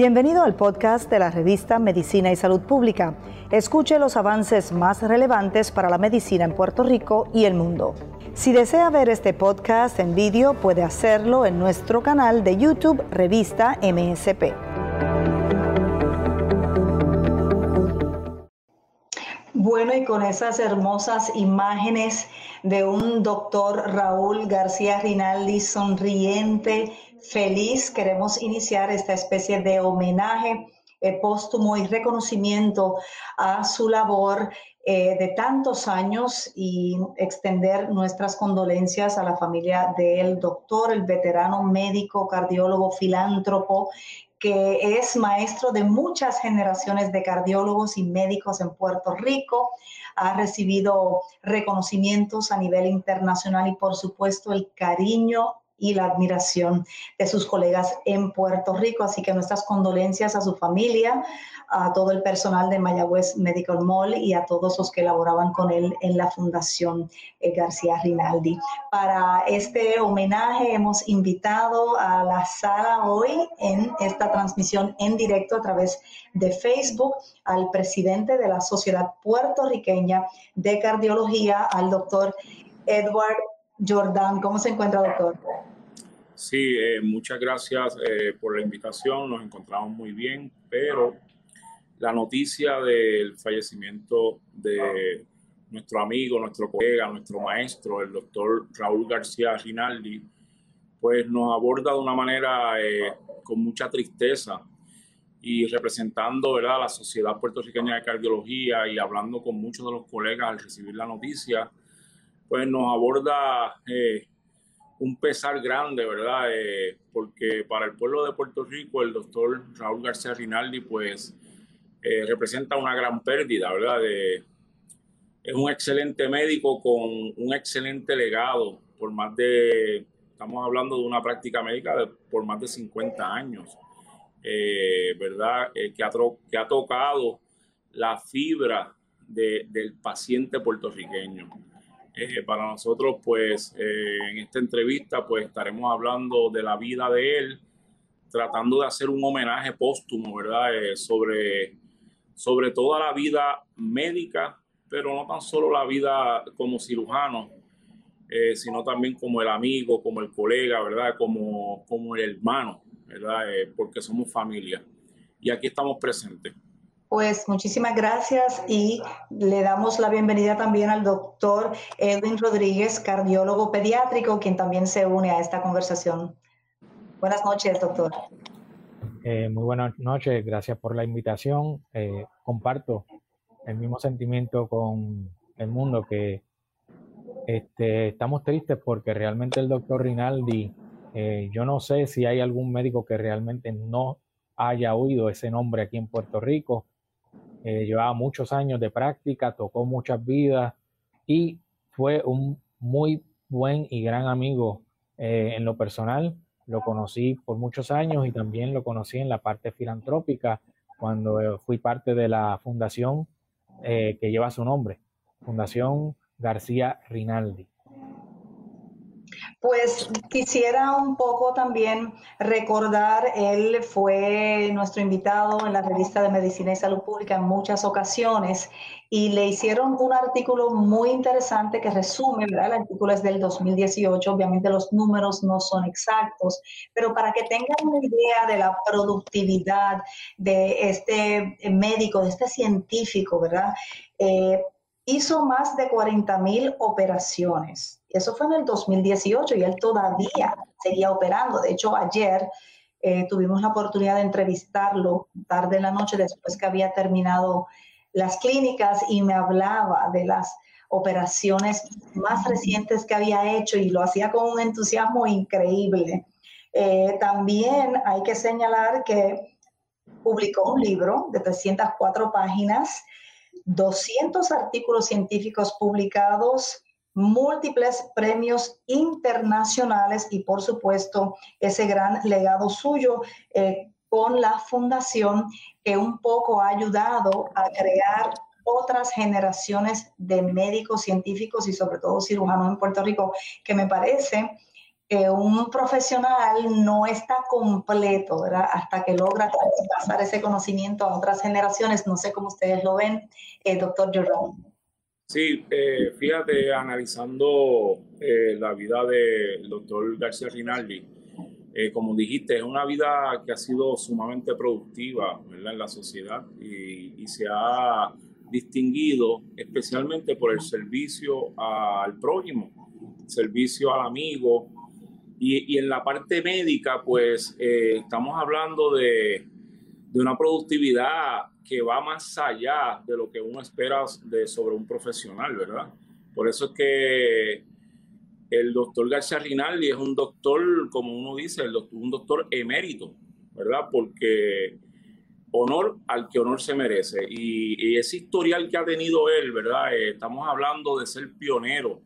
Bienvenido al podcast de la revista Medicina y Salud Pública. Escuche los avances más relevantes para la medicina en Puerto Rico y el mundo. Si desea ver este podcast en vídeo, puede hacerlo en nuestro canal de YouTube Revista MSP. Bueno, y con esas hermosas imágenes de un doctor Raúl García Rinaldi sonriente, feliz. Queremos iniciar esta especie de homenaje eh, póstumo y reconocimiento a su labor eh, de tantos años y extender nuestras condolencias a la familia del doctor, el veterano médico, cardiólogo, filántropo, que es maestro de muchas generaciones de cardiólogos y médicos en Puerto Rico. Ha recibido reconocimientos a nivel internacional y por supuesto el cariño y la admiración de sus colegas en Puerto Rico. Así que nuestras condolencias a su familia, a todo el personal de Mayagüez Medical Mall y a todos los que laboraban con él en la Fundación García Rinaldi. Para este homenaje hemos invitado a la sala hoy en esta transmisión en directo a través de Facebook al presidente de la Sociedad Puertorriqueña de Cardiología, al doctor Edward Jordan. ¿Cómo se encuentra, doctor? Sí, eh, muchas gracias eh, por la invitación, nos encontramos muy bien, pero la noticia del fallecimiento de nuestro amigo, nuestro colega, nuestro maestro, el doctor Raúl García Rinaldi, pues nos aborda de una manera eh, con mucha tristeza y representando ¿verdad? a la Sociedad Puertorriqueña de Cardiología y hablando con muchos de los colegas al recibir la noticia, pues nos aborda un pesar grande, ¿verdad? Eh, porque para el pueblo de Puerto Rico el doctor Raúl García Rinaldi pues eh, representa una gran pérdida, ¿verdad? es un excelente médico con un excelente legado por más de, estamos hablando de una práctica médica por más de 50 años, eh, ¿verdad? que, ha, que ha tocado la fibra del paciente puertorriqueño. Eh, para nosotros, pues, eh, en esta entrevista, pues, estaremos hablando de la vida de él, tratando de hacer un homenaje póstumo, ¿verdad? Eh, sobre, sobre toda la vida médica, pero no tan solo la vida como cirujano, sino también como el amigo, como el colega, ¿verdad? Como, como el hermano, ¿verdad? porque somos familia. Y aquí estamos presentes. Pues muchísimas gracias y le damos la bienvenida también al doctor Edwin Rodríguez, cardiólogo pediátrico, quien también se une a esta conversación. Buenas noches, doctor. Eh, muy buenas noches, gracias por la invitación. Eh, comparto el mismo sentimiento con el mundo que este, estamos tristes porque realmente el doctor Rinaldi, eh, yo no sé si hay algún médico que realmente no haya oído ese nombre aquí en Puerto Rico eh, llevaba muchos años de práctica, tocó muchas vidas y fue un muy buen y gran amigo eh, en lo personal. Lo conocí por muchos años y también lo conocí en la parte filantrópica cuando eh, fui parte de la fundación que lleva su nombre, Fundación García Rinaldi. Pues quisiera un poco también recordar, él fue nuestro invitado en la revista de Medicina y Salud Pública en muchas ocasiones y le hicieron un artículo muy interesante que resume, ¿verdad? El artículo es del 2018, obviamente los números no son exactos, pero para que tengan una idea de la productividad de este médico, de este científico, ¿verdad? Eh, hizo más de 40 mil operaciones eso fue en el 2018 y él todavía seguía operando. De hecho, ayer eh, tuvimos la oportunidad de entrevistarlo tarde en la noche después que había terminado las clínicas y me hablaba de las operaciones más recientes que había hecho y lo hacía con un entusiasmo increíble. Eh, también hay que señalar que publicó un libro de 304 páginas, 200 artículos científicos publicados, múltiples premios internacionales y por supuesto ese gran legado suyo eh, con la fundación que un poco ha ayudado a crear otras generaciones de médicos científicos y sobre todo cirujanos en Puerto Rico, que me parece que un profesional no está completo. Hasta que logra pasar ese conocimiento a otras generaciones. No sé cómo ustedes lo ven, eh, doctor Jordan. Sí, eh, fíjate, analizando eh, la vida del doctor García Rinaldi, eh, como dijiste, es una vida que ha sido sumamente productiva en la sociedad y, y, se ha distinguido especialmente por el servicio al prójimo, servicio al amigo, y, en la parte médica, pues eh, estamos hablando de, una productividad que va más allá de lo que uno espera de, sobre un profesional, ¿verdad? Por eso es que el doctor García Rinaldi es un doctor, como uno dice, un doctor emérito, ¿verdad? Porque honor al que honor se merece. Y, ese historial que ha tenido él, ¿verdad? Eh, estamos hablando de ser pionero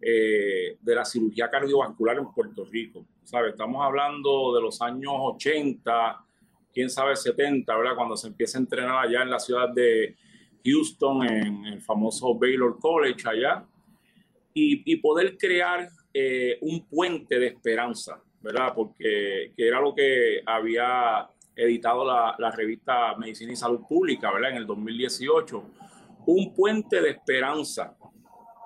eh, de la cirugía cardiovascular en Puerto Rico. ¿sabe? Estamos hablando de los años 80, quién sabe 70, ¿verdad? Cuando se empieza a entrenar allá en la ciudad de Houston, en el famoso Baylor College allá, y, poder crear eh, un puente de esperanza, ¿verdad? Porque que era lo que había editado la, la, revista Medicina y Salud Pública, ¿verdad? En el 2018. Un puente de esperanza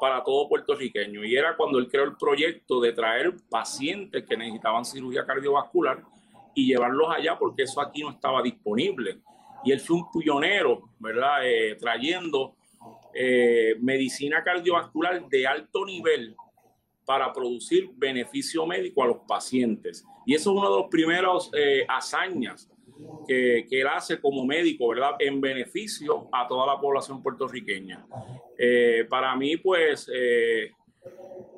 para todo puertorriqueño. Y era cuando él creó el proyecto de traer pacientes que necesitaban cirugía cardiovascular y llevarlos allá porque eso aquí no estaba disponible. Y él fue un pionero, ¿verdad? Eh, trayendo eh, medicina cardiovascular de alto nivel para producir beneficio médico a los pacientes. Y eso es uno de los primeros eh, hazañas que, él hace como médico, ¿verdad? En beneficio a toda la población puertorriqueña. Para mí, pues,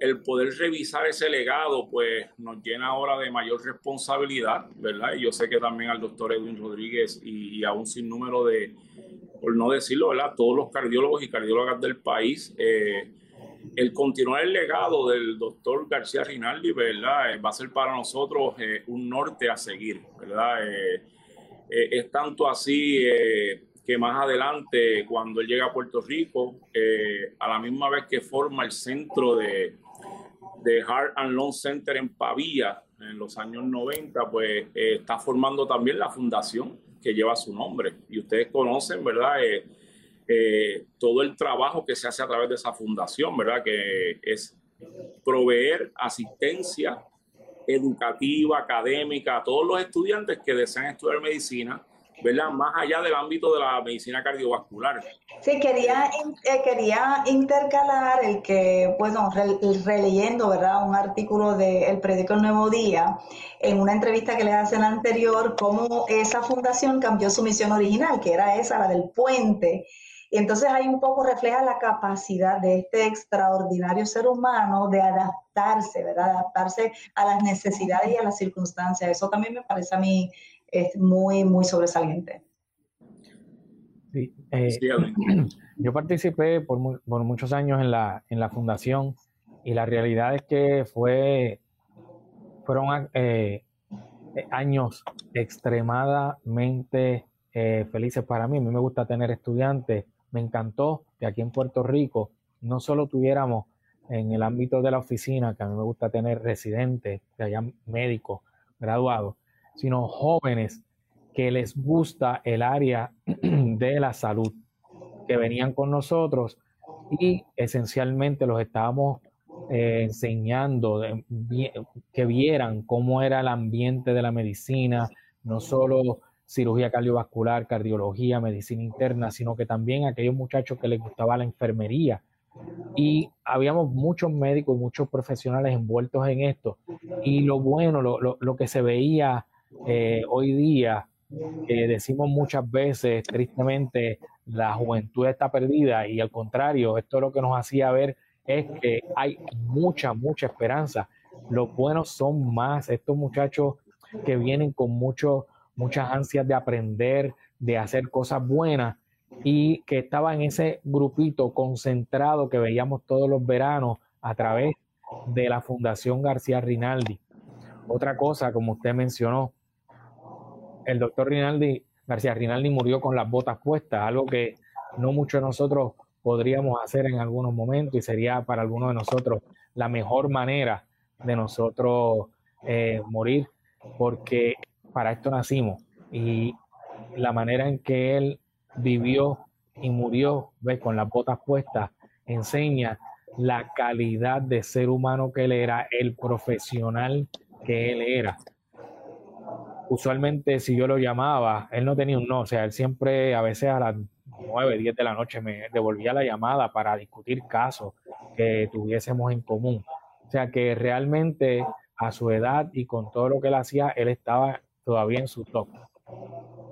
el poder revisar ese legado, pues, nos llena ahora de mayor responsabilidad, ¿verdad? Y yo sé que también al doctor Edwin Rodríguez y, a un sinnúmero de, por no decirlo, ¿verdad? Todos los cardiólogos y cardiólogas del país, eh, el continuar el legado del doctor García Rinaldi, ¿verdad? va a ser para nosotros un norte a seguir, ¿verdad? Eh, es tanto así eh, que más adelante, cuando él llega a Puerto Rico, eh, a la misma vez que forma el centro de, de Heart and Lung Center en Pavía en los años 90, pues está formando también la fundación que lleva su nombre. Y ustedes conocen, ¿verdad? todo el trabajo que se hace a través de esa fundación, ¿verdad? Que es proveer asistencia educativa, académica, a todos los estudiantes que desean estudiar medicina, ¿verdad? Más allá del ámbito de la medicina cardiovascular. Sí, quería, eh, quería intercalar el que, bueno, releyendo, ¿verdad? Un artículo del periódico El Nuevo Día, en una entrevista que le hacen anterior, cómo esa fundación cambió su misión original, que era esa, la del puente y entonces ahí un poco refleja la capacidad de este extraordinario ser humano de adaptarse, ¿verdad? Adaptarse a las necesidades y a las circunstancias. Eso también me parece a mí muy, muy sobresaliente. Sí, eh, yo participé por, muchos años en la, en la fundación y la realidad es que fue, fueron eh, años extremadamente eh, felices para mí. A mí me gusta tener estudiantes me encantó que aquí en Puerto Rico no solo tuviéramos en el ámbito de la oficina, que a mí me gusta tener residentes, que hayan médicos graduados, sino jóvenes que les gusta el área de la salud, que venían con nosotros y esencialmente los estábamos eh, enseñando que vieran cómo era el ambiente de la medicina, no solo cirugía cardiovascular, cardiología, medicina interna, sino que también aquellos muchachos que les gustaba la enfermería. Y habíamos muchos médicos y muchos profesionales envueltos en esto. Y lo bueno, lo, lo, que se veía eh, hoy día, decimos muchas veces, tristemente, la juventud está perdida y al contrario, esto lo que nos hacía ver es que hay mucha, mucha esperanza. Los buenos son más, estos muchachos que vienen con mucho muchas ansias de aprender, de hacer cosas buenas y que estaba en ese grupito concentrado que veíamos todos los veranos a través de la Fundación García Rinaldi. Otra cosa, como usted mencionó, el doctor Rinaldi, García Rinaldi murió con las botas puestas, algo que no muchos de nosotros podríamos hacer en algunos momentos y sería para algunos de nosotros la mejor manera de nosotros eh, morir, porque para esto nacimos. Y la manera en que él vivió y murió, con las botas puestas, enseña la calidad de ser humano que él era, el profesional que él era. Usualmente si yo lo llamaba, él no tenía un no, o sea, él siempre a veces a las 9, 10 de la noche me devolvía la llamada para discutir casos que tuviésemos en común. O sea que realmente a su edad y con todo lo que él hacía, él estaba todavía en su top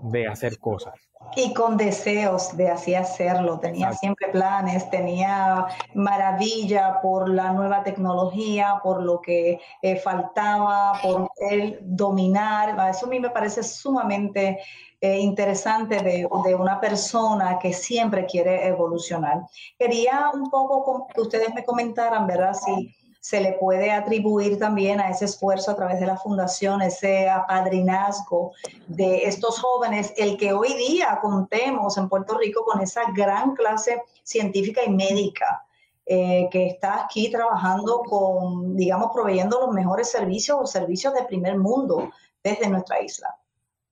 de hacer cosas. Y con deseos de así hacerlo, tenía siempre planes, tenía maravilla por la nueva tecnología, por lo que eh, faltaba, por él dominar. Eso a mí me parece sumamente eh, interesante de, de, una persona que siempre quiere evolucionar. Quería un poco que ustedes me comentaran, ¿verdad? Si se le puede atribuir también a ese esfuerzo a través de la fundación, ese apadrinazgo de estos jóvenes, el que hoy día contemos en Puerto Rico con esa gran clase científica y médica. Eh, que está aquí trabajando con, digamos, proveyendo los mejores servicios o servicios de primer mundo desde nuestra isla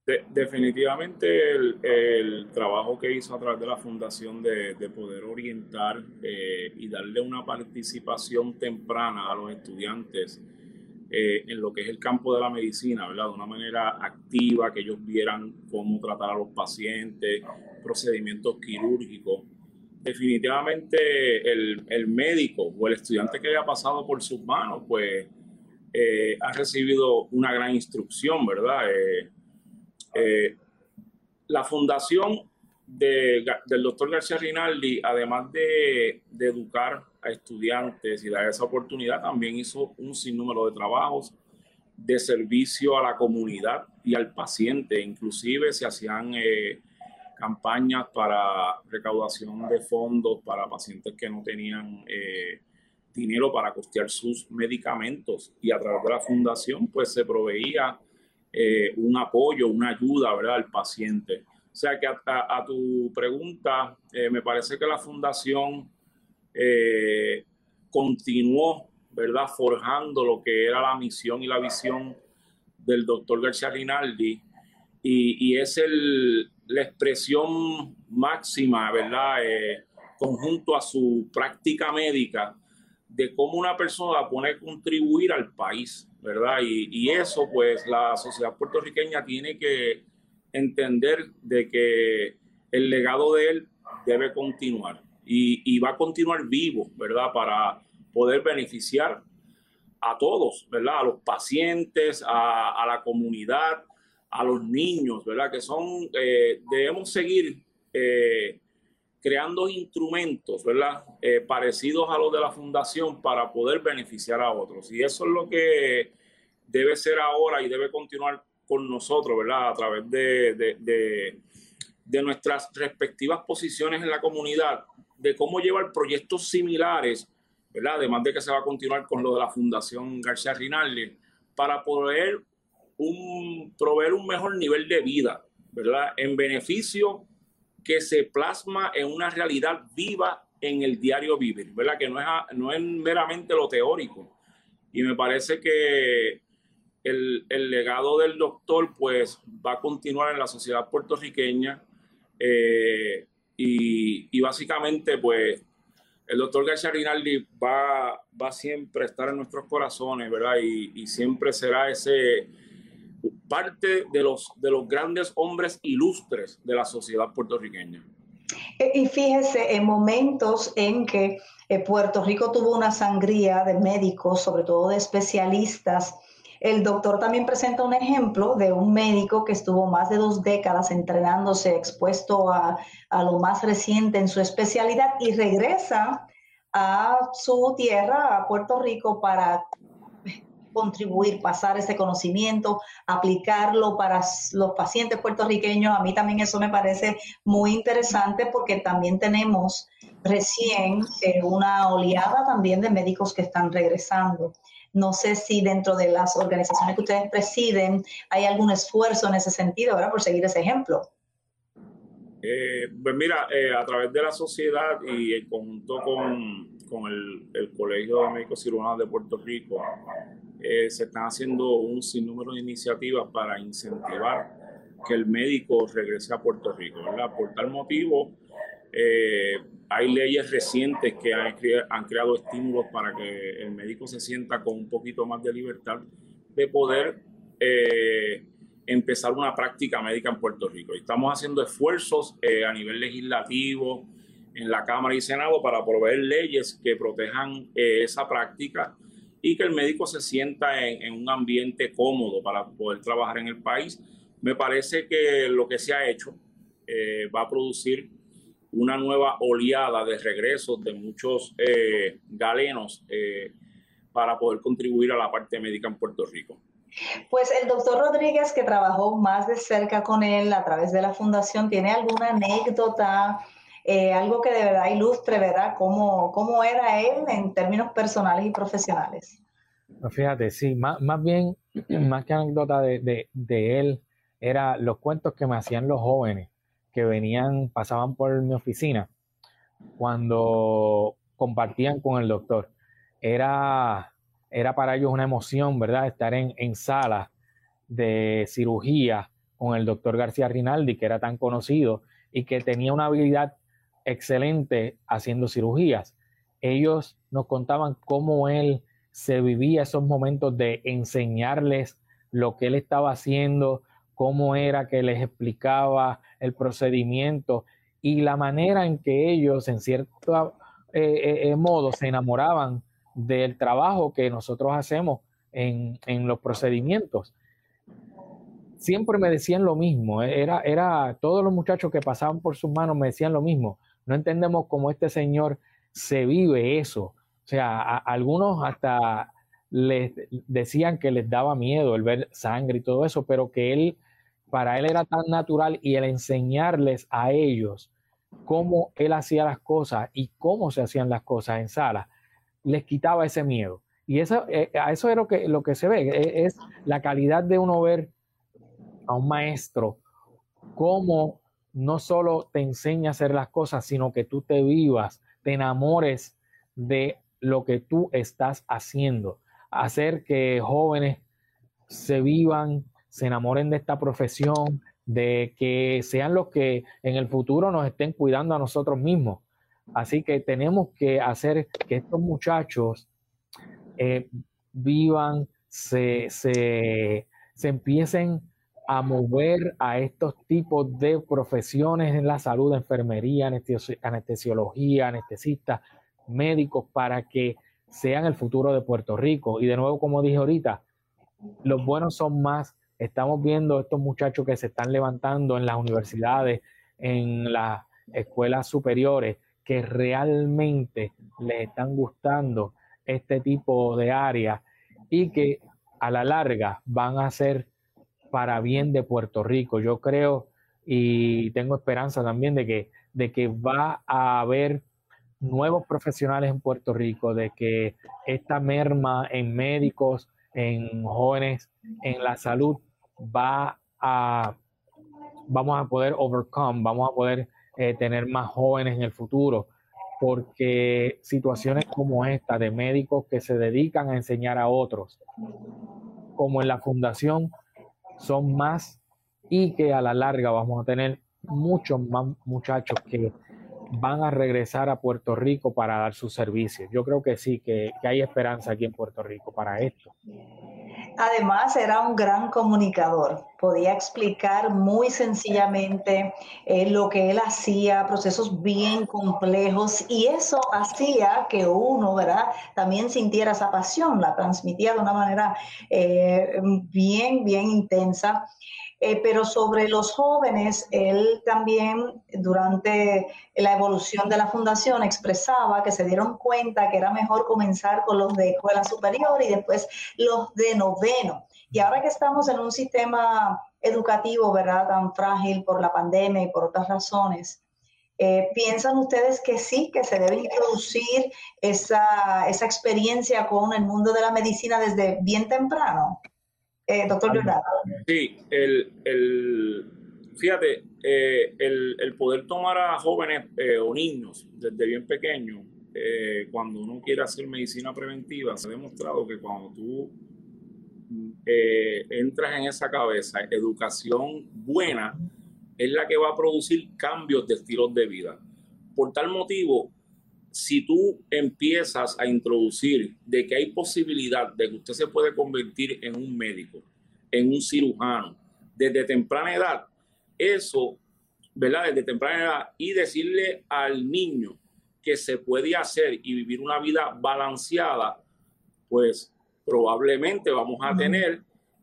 definitivamente el, trabajo que hizo a través de la fundación de, poder orientar eh, y darle una participación temprana a los estudiantes eh, en lo que es el campo de la medicina, ¿verdad? De una manera activa, que ellos vieran cómo tratar a los pacientes, procedimientos quirúrgicos. Definitivamente el, médico o el estudiante que haya pasado por sus manos, pues eh, ha recibido una gran instrucción, ¿verdad? Eh, la fundación del doctor García Rinaldi, además de, educar a estudiantes y dar esa oportunidad, también hizo un sinnúmero de trabajos de servicio a la comunidad y al paciente. Inclusive se hacían eh, campañas para recaudación de fondos para pacientes que no tenían eh, dinero para costear sus medicamentos y a través de la fundación pues se proveía eh, un apoyo, una ayuda, ¿verdad?, al paciente. O sea que a, tu pregunta, eh, me parece que la fundación eh, continuó, ¿verdad?, forjando lo que era la misión y la visión del doctor García Rinaldi y, es el, la expresión máxima, ¿verdad?, conjunto a su práctica médica de cómo una persona puede contribuir al país, ¿verdad? Y, eso, pues, la sociedad puertorriqueña tiene que entender de que el legado de él debe continuar y, va a continuar vivo, ¿verdad? Para poder beneficiar a todos, ¿verdad? A los pacientes, a, la comunidad, a los niños, ¿verdad? Que son, eh, debemos seguir eh, creando instrumentos, ¿verdad? Eh, parecidos a los de la fundación para poder beneficiar a otros. Y eso es lo que debe ser ahora y debe continuar con nosotros, ¿verdad? A través de, de, nuestras respectivas posiciones en la comunidad, de cómo llevar proyectos similares, ¿verdad? Además de que se va a continuar con lo de la Fundación García Rinaldi, para poder un, proveer un mejor nivel de vida, ¿verdad? En beneficio que se plasma en una realidad viva en el diario vivir, ¿verdad? Que no es, no es meramente lo teórico. Y me parece que el, el, legado del doctor pues va a continuar en la sociedad puertorriqueña eh, y, y, básicamente pues el doctor García Rinaldi va, va siempre a estar en nuestros corazones, ¿verdad? Y, y siempre será ese parte de los, de los grandes hombres ilustres de la sociedad puertorriqueña. Eh, y fíjese, en momentos en que eh, Puerto Rico tuvo una sangría de médicos, sobre todo de especialistas, el doctor también presenta un ejemplo de un médico que estuvo más de dos décadas entrenándose, expuesto a, a lo más reciente en su especialidad y regresa a su tierra, a Puerto Rico, para contribuir, pasar ese conocimiento, aplicarlo para los pacientes puertorriqueños. A mí también eso me parece muy interesante porque también tenemos recién eh, una oleada también de médicos que están regresando. No sé si dentro de las organizaciones que ustedes presiden hay algún esfuerzo en ese sentido, ¿verdad? Por seguir ese ejemplo. Eh, pues mira, eh, a través de la sociedad y en conjunto con, con el, el, Colegio de Médicos Cirujanos de Puerto Rico, eh, se están haciendo un sinnúmero de iniciativas para incentivar que el médico regrese a Puerto Rico. Por tal motivo, eh, hay leyes recientes que han, han, creado estímulos para que el médico se sienta con un poquito más de libertad de poder eh, empezar una práctica médica en Puerto Rico. Estamos haciendo esfuerzos a nivel legislativo, en la Cámara y Senado, para proveer leyes que protejan esa práctica y que el médico se sienta en, un ambiente cómodo para poder trabajar en el país. Me parece que lo que se ha hecho eh, va a producir una nueva oleada de regresos de muchos eh, galenos eh, para poder contribuir a la parte médica en Puerto Rico. Pues el doctor Rodríguez, que trabajó más de cerca con él a través de la fundación, ¿tiene alguna anécdota eh, algo que de verdad ilustre, ¿verdad? Cómo, cómo era él en términos personales y profesionales. Pues fíjate, sí, más, más bien, más que anécdota de, de, él, era los cuentos que me hacían los jóvenes que venían, pasaban por mi oficina cuando compartían con el doctor. Era, era para ellos una emoción, ¿verdad? Estar en, en sala de cirugía con el doctor García Rinaldi, que era tan conocido y que tenía una habilidad excelente haciendo cirugías. Ellos nos contaban cómo él se vivía esos momentos de enseñarles lo que él estaba haciendo, cómo era que les explicaba el procedimiento y la manera en que ellos, en cierto eh, eh, eh, modo, se enamoraban del trabajo que nosotros hacemos en, en, los procedimientos. Siempre me decían lo mismo, era, era todos los muchachos que pasaban por sus manos me decían lo mismo. No entendemos cómo este señor se vive eso. O sea, algunos hasta les decían que les daba miedo el ver sangre y todo eso, pero que él, para él era tan natural y el enseñarles a ellos cómo él hacía las cosas y cómo se hacían las cosas en sala, les quitaba ese miedo. Y eso, eh, a eso es lo que, lo que se ve, e, es la calidad de uno ver a un maestro cómo no solo te enseña a hacer las cosas, sino que tú te vivas, te enamores de lo que tú estás haciendo. Hacer que jóvenes se vivan, se enamoren de esta profesión, de que sean los que en el futuro nos estén cuidando a nosotros mismos. Así que tenemos que hacer que estos muchachos eh, vivan, se, se, se empiecen a mover a estos tipos de profesiones en la salud, enfermería, anestesiología, anestesistas, médicos, para que sean el futuro de Puerto Rico. Y de nuevo, como dije ahorita, los buenos son más. Estamos viendo estos muchachos que se están levantando en las universidades, en las escuelas superiores, que realmente les están gustando este tipo de áreas y que a la larga van a ser para bien de Puerto Rico. Yo creo y tengo esperanza también de que, de que va a haber nuevos profesionales en Puerto Rico, de que esta merma en médicos, en jóvenes, en la salud, va a, vamos a poder overcome, vamos a poder eh, tener más jóvenes en el futuro, porque situaciones como esta de médicos que se dedican a enseñar a otros, como en la fundación, son más y que a la larga vamos a tener muchos más muchachos que van a regresar a Puerto Rico para dar sus servicios. Yo creo que sí, que, que hay esperanza aquí en Puerto Rico para esto. Además, era un gran comunicador. Podía explicar muy sencillamente eh, lo que él hacía, procesos bien complejos, y eso hacía que uno, ¿verdad?, también sintiera esa pasión, la transmitía de una manera eh, bien, bien intensa. Eh, pero sobre los jóvenes, él también durante la evolución de la fundación expresaba que se dieron cuenta que era mejor comenzar con los de escuela superior y después los de noveno. Y ahora que estamos en un sistema educativo, ¿verdad?, tan frágil por la pandemia y por otras razones, eh, ¿Piensan ustedes que sí, que se debe introducir esa, esa experiencia con el mundo de la medicina desde bien temprano? Eh, doctor Leonardo. Sí, el, el fíjate, eh, el, el, poder tomar a jóvenes eh, o niños desde bien pequeños, cuando uno quiere hacer medicina preventiva, se ha demostrado que cuando tú eh, entras en esa cabeza, educación buena es la que va a producir cambios de estilos de vida. Por tal motivo, si tú empiezas a introducir de que hay posibilidad de que usted se puede convertir en un médico, en un cirujano, desde temprana edad, eso, ¿verdad? Desde temprana edad, y decirle al niño que se puede hacer y vivir una vida balanceada, pues probablemente vamos a tener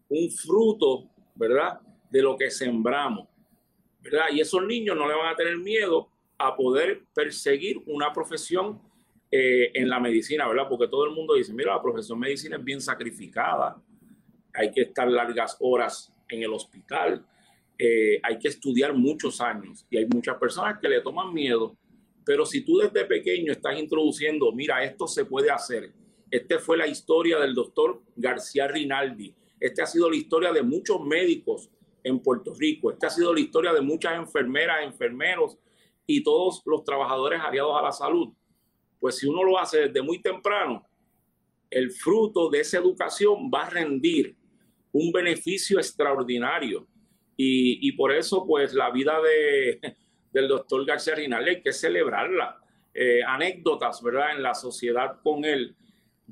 un fruto, ¿verdad? De lo que sembramos, ¿verdad? Y esos niños no le van a tener miedo a poder perseguir una profesión eh, en la medicina, ¿verdad? Porque todo el mundo dice, mira, la profesión de medicina es bien sacrificada, hay que estar largas horas en el hospital, eh, hay que estudiar muchos años y hay muchas personas que le toman miedo, pero si tú desde pequeño estás introduciendo, mira, esto se puede hacer, esta fue la historia del doctor García Rinaldi, esta ha sido la historia de muchos médicos en Puerto Rico, esta ha sido la historia de muchas enfermeras, enfermeros, y todos los trabajadores aliados a la salud. Pues si uno lo hace desde muy temprano, el fruto de esa educación va a rendir un beneficio extraordinario. Y, por eso, pues la vida de, del doctor García Rinaldi hay que celebrarla. Eh, anécdotas, ¿verdad? En la sociedad con él.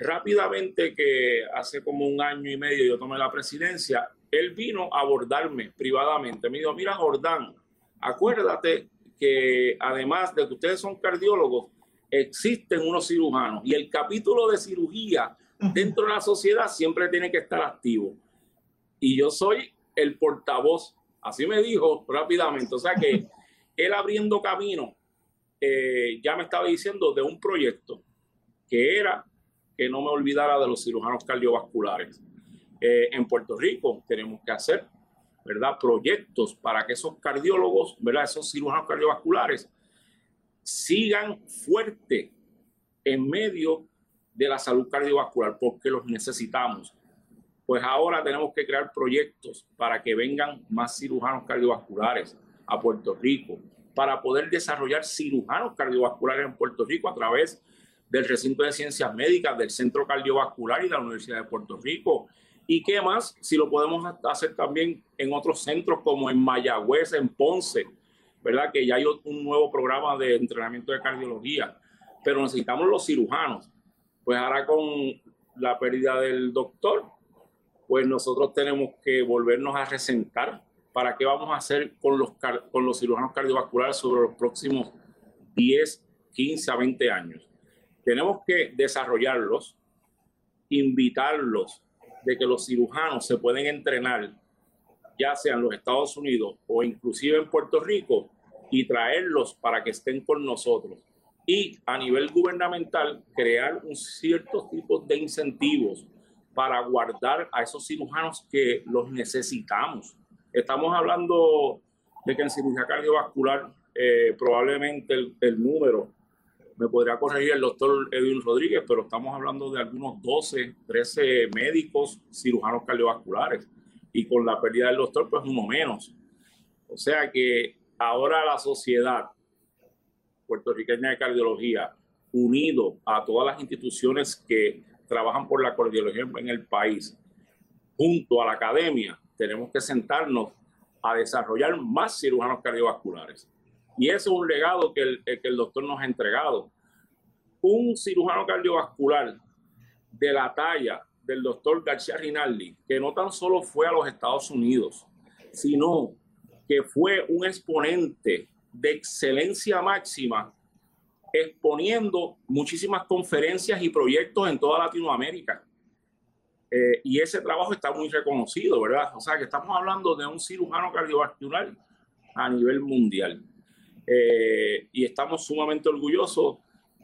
Rápidamente, que hace como un año y medio yo tomé la presidencia, él vino a abordarme privadamente. Me dijo, mira, Jordán, acuérdate que además de que ustedes son cardiólogos, existen unos cirujanos y el capítulo de cirugía dentro de la sociedad siempre tiene que estar activo. Y yo soy el portavoz, así me dijo rápidamente. O sea que él abriendo camino, eh, ya me estaba diciendo de un proyecto que era que no me olvidara de los cirujanos cardiovasculares. Eh, en Puerto Rico tenemos que hacer ¿verdad? Proyectos para que esos cardiólogos, ¿verdad? Esos cirujanos cardiovasculares sigan fuerte en medio de la salud cardiovascular porque los necesitamos. Pues ahora tenemos que crear proyectos para que vengan más cirujanos cardiovasculares a Puerto Rico, para poder desarrollar cirujanos cardiovasculares en Puerto Rico a través del recinto de ciencias médicas, del Centro Cardiovascular y de la Universidad de Puerto Rico ¿Y qué más? Si lo podemos hacer también en otros centros como en Mayagüez, en Ponce, ¿verdad? Que ya hay un nuevo programa de entrenamiento de cardiología, pero necesitamos los cirujanos. Pues ahora con la pérdida del doctor, pues nosotros tenemos que volvernos a resentar para qué vamos a hacer con los, con los cirujanos cardiovasculares sobre los próximos 10, 15 a 20 años. Tenemos que desarrollarlos, invitarlos de que los cirujanos se pueden entrenar, ya sea en los Estados Unidos o inclusive en Puerto Rico, y traerlos para que estén con nosotros. Y a nivel gubernamental, crear un cierto tipo de incentivos para guardar a esos cirujanos que los necesitamos. Estamos hablando de que en cirugía cardiovascular eh, probablemente el, el número me podría corregir el doctor Edwin Rodríguez, pero estamos hablando de algunos 12, 13 médicos cirujanos cardiovasculares y con la pérdida del doctor, pues uno menos. O sea que ahora la sociedad puertorriqueña de cardiología, unido a todas las instituciones que trabajan por la cardiología en el país, junto a la academia, tenemos que sentarnos a desarrollar más cirujanos cardiovasculares. Y eso es un legado que el, que el doctor nos ha entregado. Un cirujano cardiovascular de la talla del doctor García Rinaldi, que no tan solo fue a los Estados Unidos, sino que fue un exponente de excelencia máxima, exponiendo muchísimas conferencias y proyectos en toda Latinoamérica. Eh, y ese trabajo está muy reconocido, ¿verdad? O sea que estamos hablando de un cirujano cardiovascular a nivel mundial. Eh, y estamos sumamente orgullosos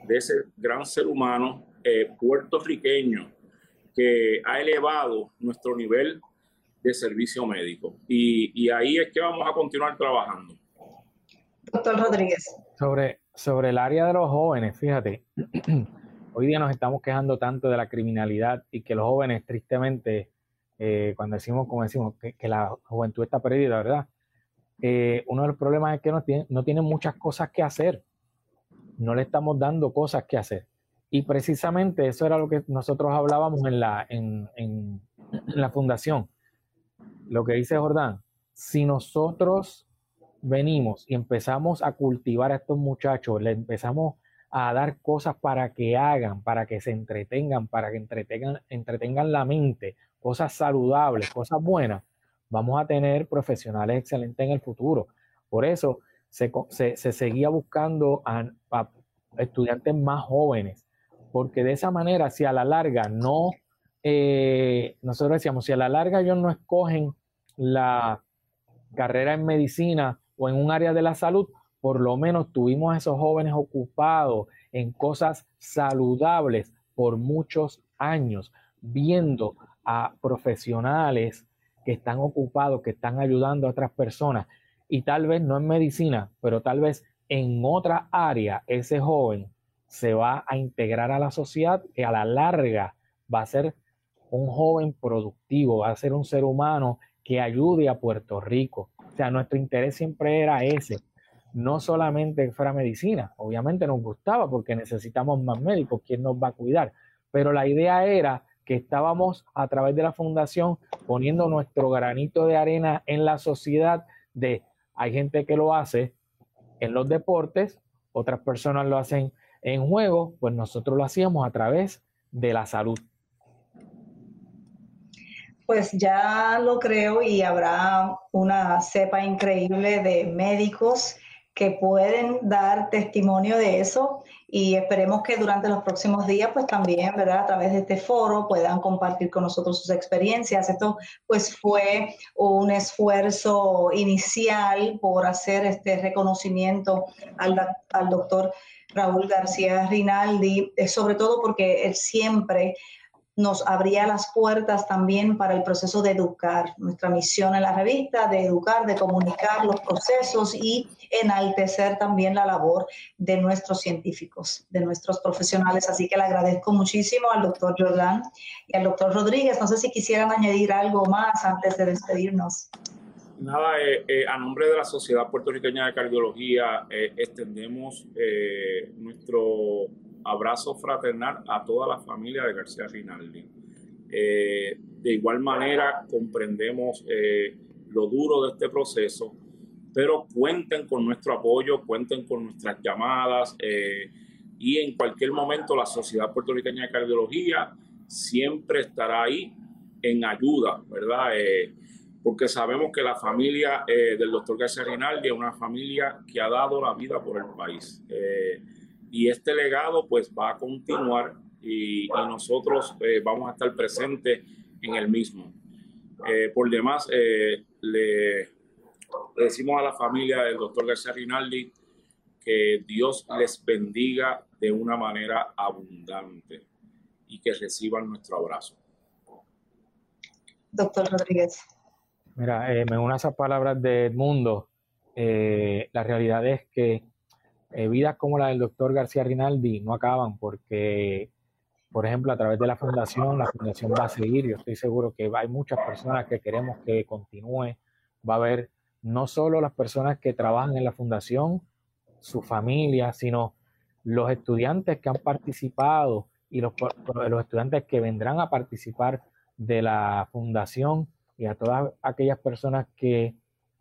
de ese gran ser humano eh, puertorriqueño que ha elevado nuestro nivel de servicio médico. Y, ahí es que vamos a continuar trabajando. Doctor Rodríguez. Sobre, sobre el área de los jóvenes, fíjate, hoy día nos estamos quejando tanto de la criminalidad y que los jóvenes, tristemente, eh, cuando decimos, como decimos, que, que, la juventud está perdida, ¿verdad? Eh, uno de los problemas es que no, tiene, no tienen muchas cosas que hacer. No le estamos dando cosas que hacer. Y precisamente eso era lo que nosotros hablábamos en, la, en, la fundación, lo que dice Jordán, si nosotros venimos y empezamos a cultivar a estos muchachos, le empezamos a dar cosas para que hagan, para que se entretengan, para que entretengan, entretengan la mente, cosas saludables, cosas buenas, vamos a tener profesionales excelentes en el futuro. Por eso se, seguía buscando a, estudiantes más jóvenes, porque de esa manera, si a la larga no, eh, nosotros decíamos, si a la larga ellos no escogen la carrera en medicina o en un área de la salud, por lo menos tuvimos a esos jóvenes ocupados en cosas saludables por muchos años, viendo a profesionales que están ocupados, que están ayudando a otras personas. Y tal vez no en medicina, pero tal vez en otra área, ese joven se va a integrar a la sociedad que a la larga va a ser un joven productivo, va a ser un ser humano que ayude a Puerto Rico. O sea, nuestro interés siempre era ese, no solamente fuera medicina, obviamente nos gustaba porque necesitamos más médicos, ¿quién nos va a cuidar? Pero la idea era que estábamos a través de la fundación poniendo nuestro granito de arena en la sociedad de hay gente que lo hace en los deportes, otras personas lo hacen en juego, pues nosotros lo hacíamos a través de la salud. Pues ya lo creo y habrá una cepa increíble de médicos que pueden dar testimonio de eso y esperemos que durante los próximos días pues también, ¿verdad? A través de este foro puedan compartir con nosotros sus experiencias. Esto pues fue un esfuerzo inicial por hacer este reconocimiento al, al doctor Raúl García Rinaldi, eh, sobre todo porque él siempre nos abría las puertas también para el proceso de educar. Nuestra misión en la revista, de educar, de comunicar los procesos y enaltecer también la labor de nuestros científicos, de nuestros profesionales. Así que le agradezco muchísimo al doctor Jordán y al doctor Rodríguez. No sé si quisieran añadir algo más antes de despedirnos. Nada, eh, eh, a nombre de la Sociedad Puertorriqueña de Cardiología, eh, extendemos nuestro abrazo fraternal a toda la familia de García Rinaldi. Eh, de igual manera, comprendemos eh, lo duro de este proceso, pero cuenten con nuestro apoyo, cuenten con nuestras llamadas eh, y en cualquier momento la Sociedad Puertorriqueña de Cardiología siempre estará ahí en ayuda, ¿verdad? porque sabemos que la familia del doctor García Rinaldi es una familia que ha dado la vida por el país y este legado pues va a continuar y, nosotros eh, vamos a estar presentes en el mismo. Eh, por demás, eh, le, decimos a la familia del doctor García Rinaldi que Dios les bendiga de una manera abundante y que reciban nuestro abrazo. Doctor Rodríguez. Mira, me uno a esas palabras de Edmundo. la realidad es que eh, vidas como la del doctor García Rinaldi no acaban porque, por ejemplo, a través de la fundación, la fundación va a seguir. Yo estoy seguro que hay muchas personas que queremos que continúe. Va a haber no solo las personas que trabajan en la fundación, su familia, sino los estudiantes que han participado y los, los estudiantes que vendrán a participar de la fundación y a todas aquellas personas que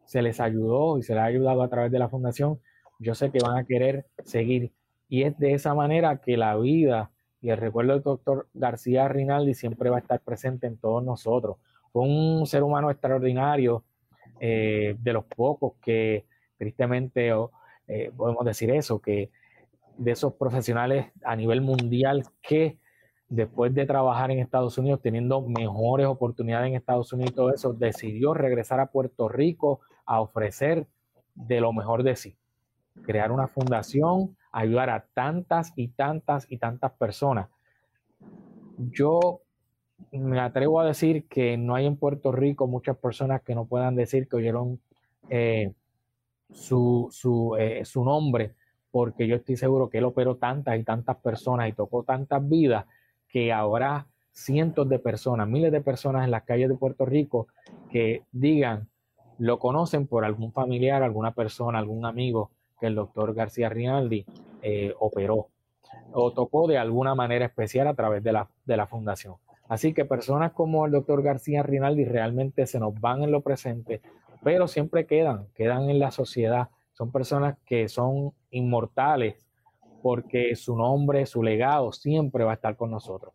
se les ayudó y se les ha ayudado a través de la fundación yo sé que van a querer seguir. Y es de esa manera que la vida y el recuerdo del doctor García Rinaldi siempre va a estar presente en todos nosotros. Fue un ser humano extraordinario, eh, de los pocos que tristemente eh, podemos decir eso, que de esos profesionales a nivel mundial que después de trabajar en Estados Unidos, teniendo mejores oportunidades en Estados Unidos y todo eso, decidió regresar a Puerto Rico a ofrecer de lo mejor de sí crear una fundación, ayudar a tantas y tantas y tantas personas. Yo me atrevo a decir que no hay en Puerto Rico muchas personas que no puedan decir que oyeron eh, su, su, eh, su nombre, porque yo estoy seguro que él operó tantas y tantas personas y tocó tantas vidas que habrá cientos de personas, miles de personas en las calles de Puerto Rico que digan, lo conocen por algún familiar, alguna persona, algún amigo el doctor García Rinaldi eh, operó o tocó de alguna manera especial a través de la, de la fundación. Así que personas como el doctor García Rinaldi realmente se nos van en lo presente, pero siempre quedan, quedan en la sociedad. Son personas que son inmortales porque su nombre, su legado siempre va a estar con nosotros.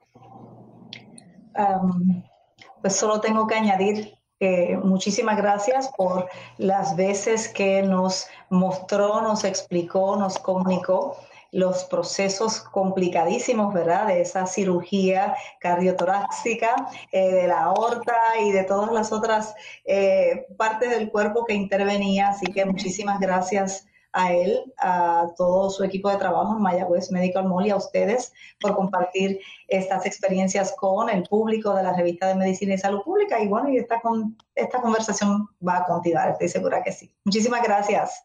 pues solo tengo que añadir eh, muchísimas gracias por las veces que nos mostró, nos explicó, nos comunicó los procesos complicadísimos, ¿verdad? De esa cirugía cardiotorácica, eh, de la aorta y de todas las otras eh, partes del cuerpo que intervenía. Así que muchísimas gracias a él, a todo su equipo de trabajo en Mayagüez Medical Mall y a ustedes por compartir estas experiencias con el público de la revista de Medicina y Salud Pública. Y bueno, y esta, con, esta conversación va a continuar, estoy segura que sí. Muchísimas gracias.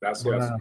Gracias.